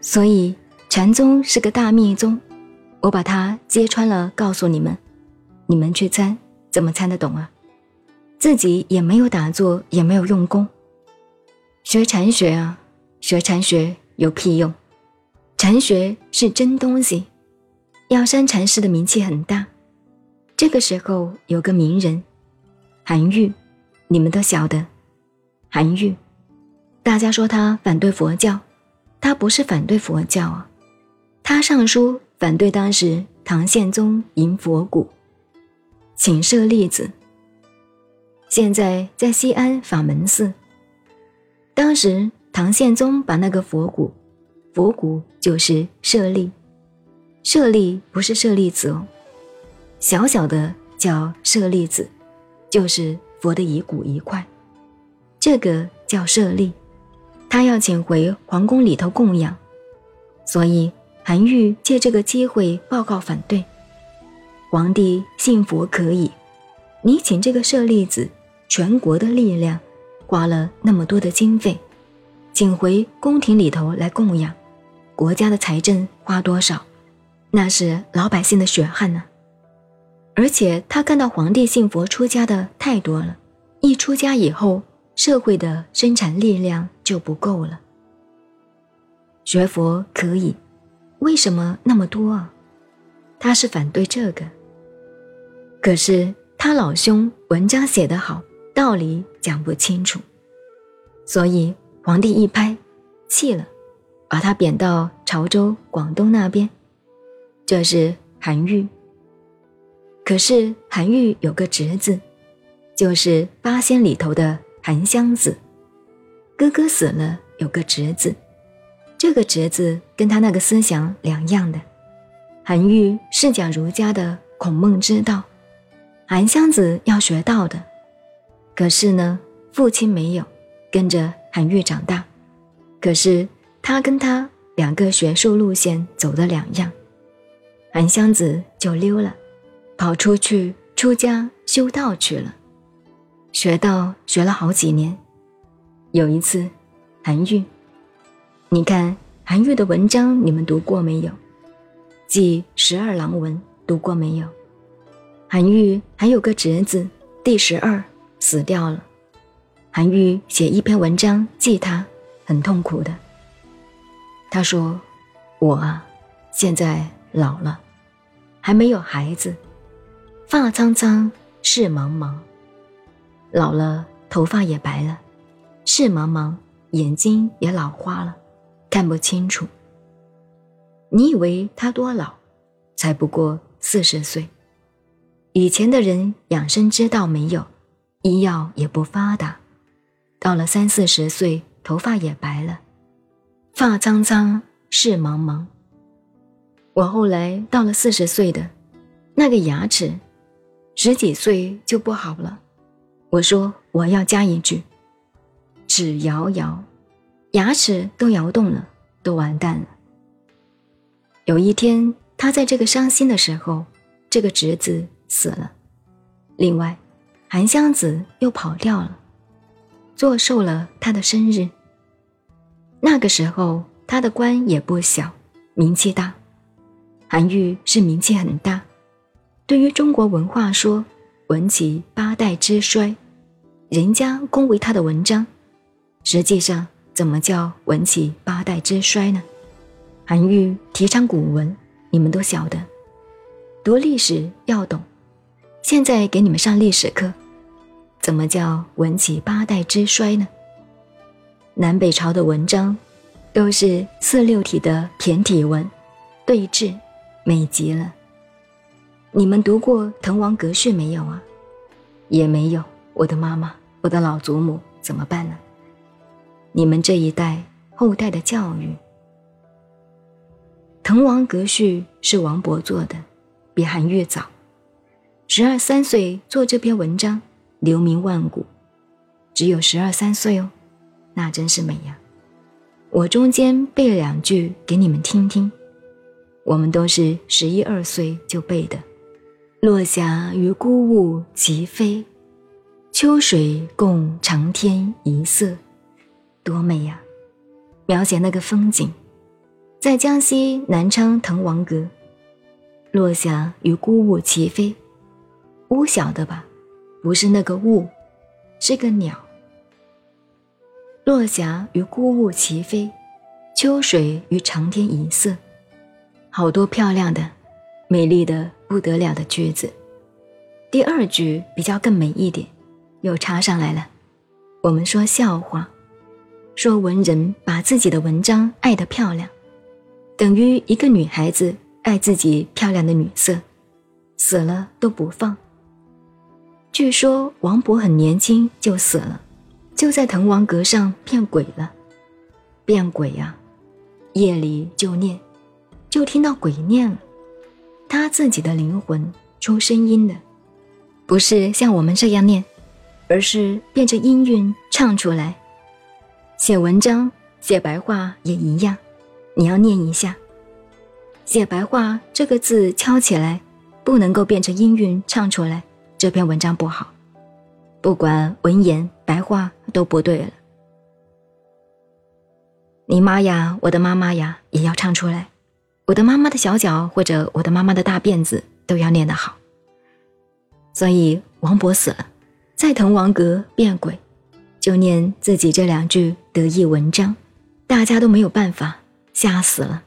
所以禅宗是个大密宗，我把它揭穿了，告诉你们，你们去参，怎么参得懂啊？自己也没有打坐，也没有用功，学禅学啊，学禅学有屁用？禅学是真东西，药山禅师的名气很大。这个时候有个名人，韩愈，你们都晓得，韩愈，大家说他反对佛教。他不是反对佛教啊，他上书反对当时唐宪宗迎佛骨，请舍利子。现在在西安法门寺，当时唐宪宗把那个佛骨，佛骨就是舍利，舍利不是舍利子哦，小小的叫舍利子，就是佛的遗骨一块，这个叫舍利。他要请回皇宫里头供养，所以韩愈借这个机会报告反对。皇帝信佛可以，你请这个舍利子，全国的力量，花了那么多的经费，请回宫廷里头来供养，国家的财政花多少？那是老百姓的血汗呢。而且他看到皇帝信佛出家的太多了，一出家以后。社会的生产力量就不够了。学佛可以，为什么那么多啊？他是反对这个。可是他老兄文章写得好，道理讲不清楚，所以皇帝一拍，气了，把他贬到潮州、广东那边。这是韩愈。可是韩愈有个侄子，就是八仙里头的。韩湘子哥哥死了，有个侄子，这个侄子跟他那个思想两样的。韩愈是讲儒家的孔孟之道，韩湘子要学道的。可是呢，父亲没有跟着韩愈长大，可是他跟他两个学术路线走的两样，韩湘子就溜了，跑出去出家修道去了。学到学了好几年，有一次，韩愈，你看韩愈的文章，你们读过没有？《记十二郎文》读过没有？韩愈还有个侄子，第十二死掉了，韩愈写一篇文章记他，很痛苦的。他说：“我啊，现在老了，还没有孩子，发苍苍，事茫茫。”老了，头发也白了，视茫茫，眼睛也老花了，看不清楚。你以为他多老？才不过四十岁。以前的人养生之道没有，医药也不发达，到了三四十岁，头发也白了，发苍苍，视茫茫。我后来到了四十岁的，那个牙齿，十几岁就不好了。我说我要加一句，只摇摇，牙齿都摇动了，都完蛋了。有一天，他在这个伤心的时候，这个侄子死了。另外，韩湘子又跑掉了，做寿了他的生日。那个时候，他的官也不小，名气大。韩愈是名气很大，对于中国文化说。文起八代之衰，人家恭维他的文章，实际上怎么叫文起八代之衰呢？韩愈提倡古文，你们都晓得，读历史要懂。现在给你们上历史课，怎么叫文起八代之衰呢？南北朝的文章都是四六体的骈体文，对峙美极了。你们读过滕王阁序没有啊？也没有。我的妈妈，我的老祖母怎么办呢？你们这一代后代的教育，《滕王阁序》是王勃做的，比韩愈早。十二三岁做这篇文章，留名万古。只有十二三岁哦，那真是美呀！我中间背两句给你们听听。我们都是十一二岁就背的。落霞与孤鹜齐飞，秋水共长天一色，多美呀！描写那个风景，在江西南昌滕王阁，落霞与孤鹜齐飞。乌晓得吧？不是那个雾，是个鸟。落霞与孤鹜齐飞，秋水与长天一色。好多漂亮的、美丽的不得了的句子。第二句比较更美一点，又插上来了。我们说笑话，说文人把自己的文章爱得漂亮，等于一个女孩子爱自己漂亮的女色，死了都不放。据说王勃很年轻就死了，就在滕王阁上变鬼了。变鬼呀，夜里就念，就听到鬼念了。他自己的灵魂出声音的，不是像我们这样念，而是变成音韵唱出来。写文章、写白话也一样，你要念一下。写白话这个字敲起来，不能够变成音韵唱出来。这篇文章不好，不管文言白话都不对了。你妈呀，我的妈妈呀，也要唱出来。我的妈妈的小脚或者我的妈妈的大辫子都要念得好。所以王勃死了，在滕王阁变鬼，就念自己这两句得意文章，大家都没有办法，吓死了。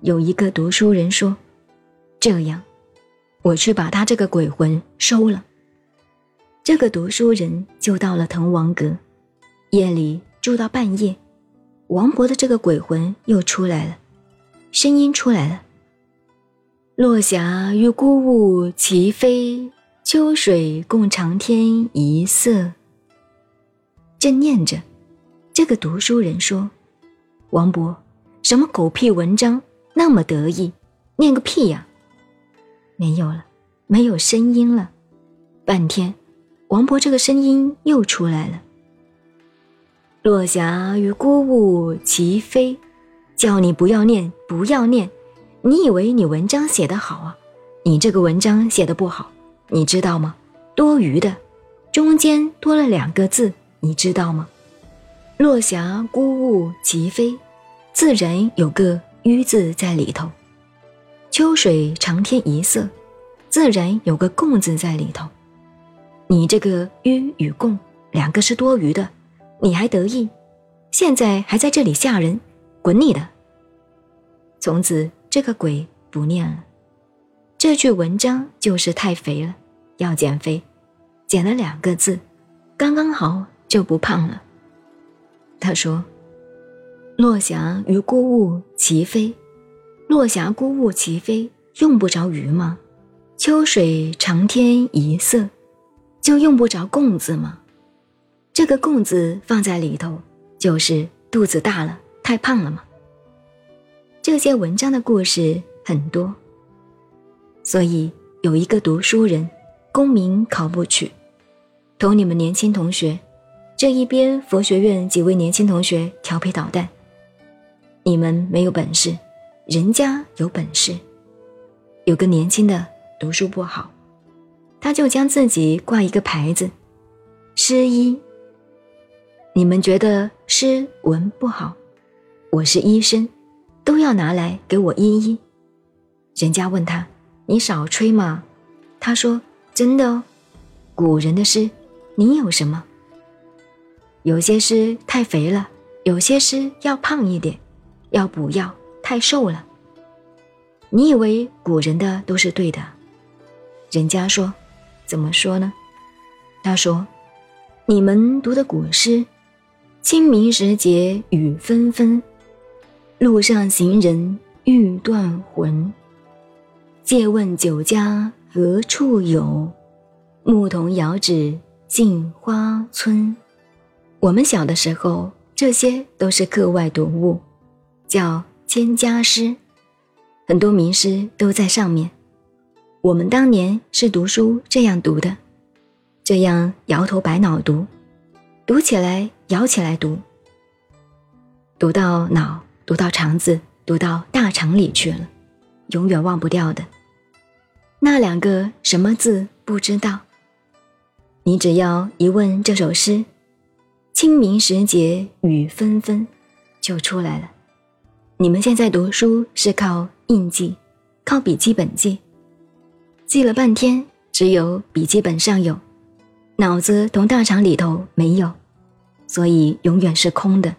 有一个读书人说：“这样。”我去把他这个鬼魂收了。这个读书人就到了滕王阁，夜里住到半夜，王勃的这个鬼魂又出来了，声音出来了：“落霞与孤鹜齐飞，秋水共长天一色。”正念着，这个读书人说：“王勃，什么狗屁文章，那么得意，念个屁呀！”没有了，没有声音了。半天，王勃这个声音又出来了。落霞与孤鹜齐飞，叫你不要念，不要念。你以为你文章写得好啊？你这个文章写的不好，你知道吗？多余的，中间多了两个字，你知道吗？落霞孤鹜齐飞，自然有个“鱼”字在里头。秋水长天一色，自然有个共字在里头。你这个迂与共两个是多余的，你还得意？现在还在这里吓人，滚你的！从此这个鬼不念了。这句文章就是太肥了，要减肥，减了两个字，刚刚好就不胖了。他说：“落霞与孤鹜齐飞。”落霞孤鹜齐飞，用不着鱼吗？秋水长天一色，就用不着共字吗？这个共字放在里头，就是肚子大了，太胖了吗？这些文章的故事很多，所以有一个读书人，功名考不取，同你们年轻同学，这一边佛学院几位年轻同学调皮捣蛋，你们没有本事。人家有本事，有个年轻的读书不好，他就将自己挂一个牌子，诗医。你们觉得诗文不好，我是医生，都要拿来给我医医。人家问他，你少吹嘛。他说真的哦，古人的诗，你有什么？有些诗太肥了，有些诗要胖一点，要补药。太瘦了。你以为古人的都是对的？人家说，怎么说呢？他说：“你们读的古诗，清明时节雨纷纷，路上行人欲断魂。借问酒家何处有？牧童遥指杏花村。”我们小的时候，这些都是课外读物，叫。千家诗，很多名诗都在上面。我们当年是读书这样读的，这样摇头摆脑读，读起来摇起来读，读到脑，读到肠子，读到大肠里去了，永远忘不掉的。那两个什么字不知道？你只要一问这首诗，“清明时节雨纷纷”，就出来了。你们现在读书是靠印记，靠笔记本记，记了半天，只有笔记本上有，脑子同大肠里头没有，所以永远是空的。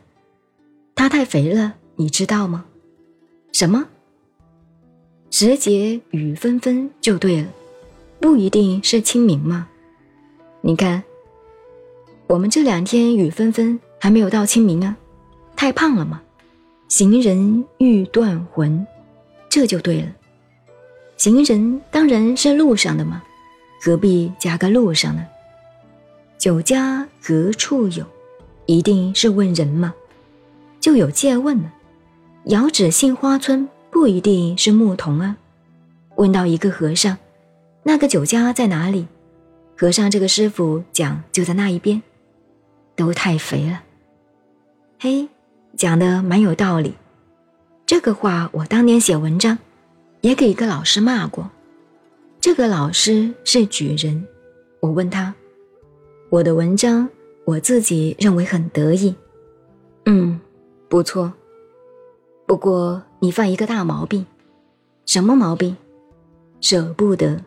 它太肥了，你知道吗？什么？时节雨纷纷就对了，不一定是清明吗？你看，我们这两天雨纷纷，还没有到清明啊，太胖了吗？行人欲断魂，这就对了。行人当然是路上的嘛，何必加个路上呢？酒家何处有？一定是问人嘛？就有借问了。遥指杏花村，不一定是牧童啊。问到一个和尚，那个酒家在哪里？和尚这个师傅讲就在那一边。都太肥了。嘿，讲的蛮有道理。这个话我当年写文章，也给一个老师骂过。这个老师是举人，我问他，我的文章我自己认为很得意。嗯，不错。不过你犯一个大毛病，什么毛病？舍不得。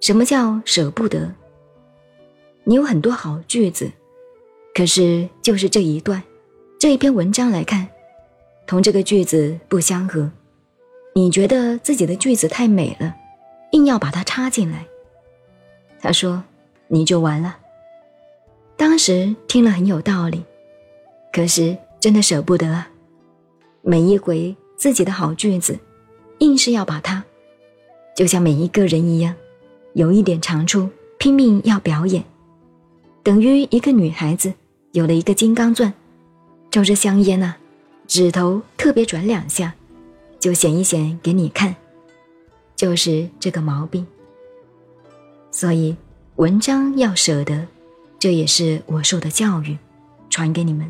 什么叫舍不得？你有很多好句子，可是就是这一段，这一篇文章来看，同这个句子不相合。你觉得自己的句子太美了，硬要把它插进来。他说：“你就完了。”当时听了很有道理，可是真的舍不得啊。每一回自己的好句子，硬是要把它，就像每一个人一样，有一点长处，拼命要表演，等于一个女孩子有了一个金刚钻，抽着香烟呐，指头特别转两下，就显一显给你看，就是这个毛病。所以文章要舍得，这也是我受的教育，传给你们。